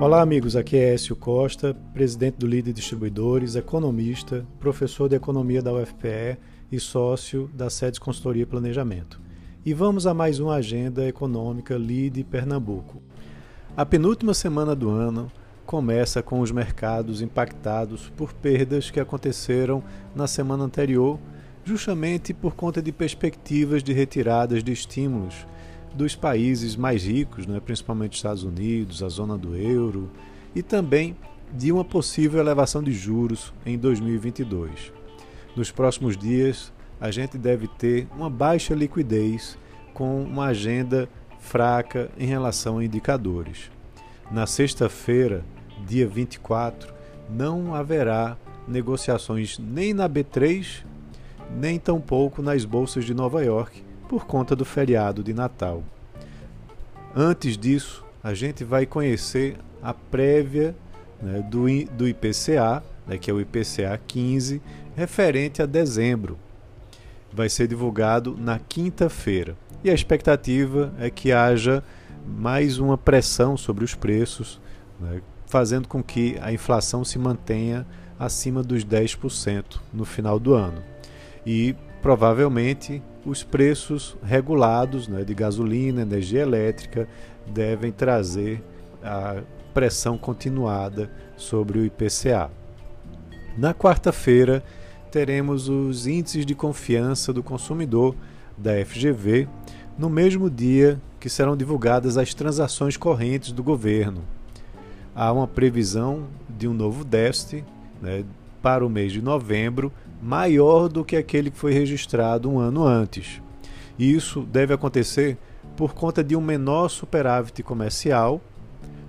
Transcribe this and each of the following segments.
Olá, amigos. Aqui é Écio Costa, presidente do Líder Distribuidores, economista, professor de economia da UFPE e sócio da SEDES Consultoria e Planejamento. E vamos a mais uma agenda econômica Lide Pernambuco. A penúltima semana do ano começa com os mercados impactados por perdas que aconteceram na semana anterior, justamente por conta de perspectivas de retiradas de estímulos dos países mais ricos, né, principalmente Estados Unidos, a zona do euro, e também de uma possível elevação de juros em 2022. Nos próximos dias, a gente deve ter uma baixa liquidez com uma agenda fraca em relação a indicadores. Na sexta-feira, dia 24, não haverá negociações nem na B3, nem tampouco nas bolsas de Nova York, por conta do feriado de Natal. Antes disso, a gente vai conhecer a prévia né, do, do IPCA, né, que é o IPCA 15, referente a dezembro. Vai ser divulgado na quinta-feira. E a expectativa é que haja mais uma pressão sobre os preços, né, fazendo com que a inflação se mantenha acima dos 10% no final do ano. E provavelmente os preços regulados né, de gasolina, energia elétrica, devem trazer a pressão continuada sobre o IPCA. Na quarta-feira, teremos os índices de confiança do consumidor da FGV, no mesmo dia que serão divulgadas as transações correntes do governo. Há uma previsão de um novo déficit né, para o mês de novembro maior do que aquele que foi registrado um ano antes. E isso deve acontecer por conta de um menor superávit comercial,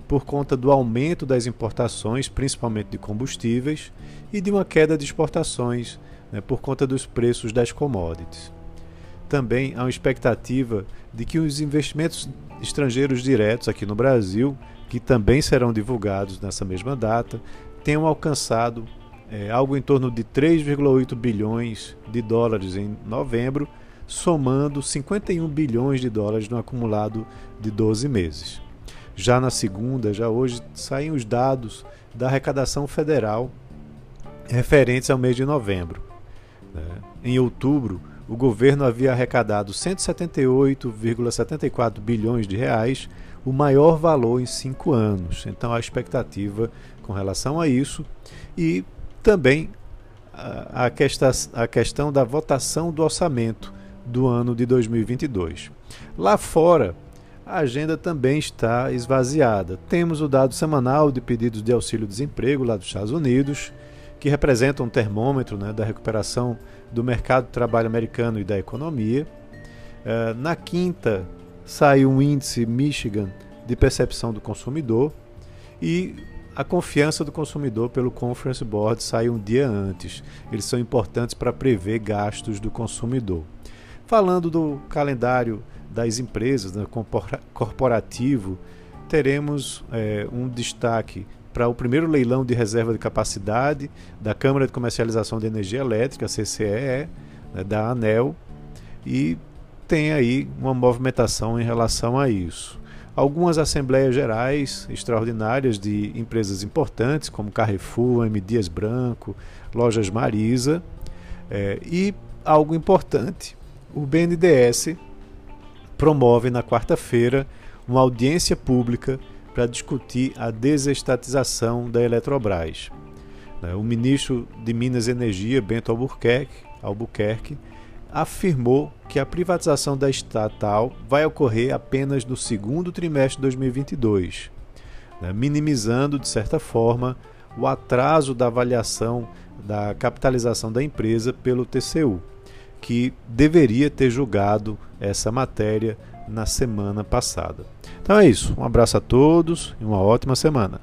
por conta do aumento das importações, principalmente de combustíveis, e de uma queda de exportações né, por conta dos preços das commodities. Também há uma expectativa de que os investimentos estrangeiros diretos aqui no Brasil, que também serão divulgados nessa mesma data, tenham alcançado é, algo em torno de 3,8 bilhões de dólares em novembro, somando 51 bilhões de dólares no acumulado de 12 meses. Já na segunda, já hoje, saem os dados da arrecadação federal referentes ao mês de novembro. Né? Em outubro, o governo havia arrecadado 178,74 bilhões de reais, o maior valor em cinco anos. Então, a expectativa com relação a isso e também a, questão, a questão da votação do orçamento do ano de 2022. Lá fora, a agenda também está esvaziada. Temos o dado semanal de pedidos de auxílio-desemprego lá dos Estados Unidos, que representa um termômetro né, da recuperação do mercado de trabalho americano e da economia. Uh, na quinta, sai um índice Michigan de percepção do consumidor e a confiança do consumidor pelo Conference Board sai um dia antes. Eles são importantes para prever gastos do consumidor. Falando do calendário das empresas, né, corporativo, teremos é, um destaque para o primeiro leilão de reserva de capacidade da Câmara de Comercialização de Energia Elétrica, CCEE, né, da ANEL, e tem aí uma movimentação em relação a isso algumas assembleias gerais extraordinárias de empresas importantes, como Carrefour, M. Dias Branco, Lojas Marisa, é, e algo importante, o BNDES promove na quarta-feira uma audiência pública para discutir a desestatização da Eletrobras. Né, o ministro de Minas e Energia, Bento Albuquerque, Albuquerque afirmou que a privatização da estatal vai ocorrer apenas no segundo trimestre de 2022, né, minimizando, de certa forma, o atraso da avaliação da capitalização da empresa pelo TCU, que deveria ter julgado essa matéria na semana passada. Então é isso. Um abraço a todos e uma ótima semana.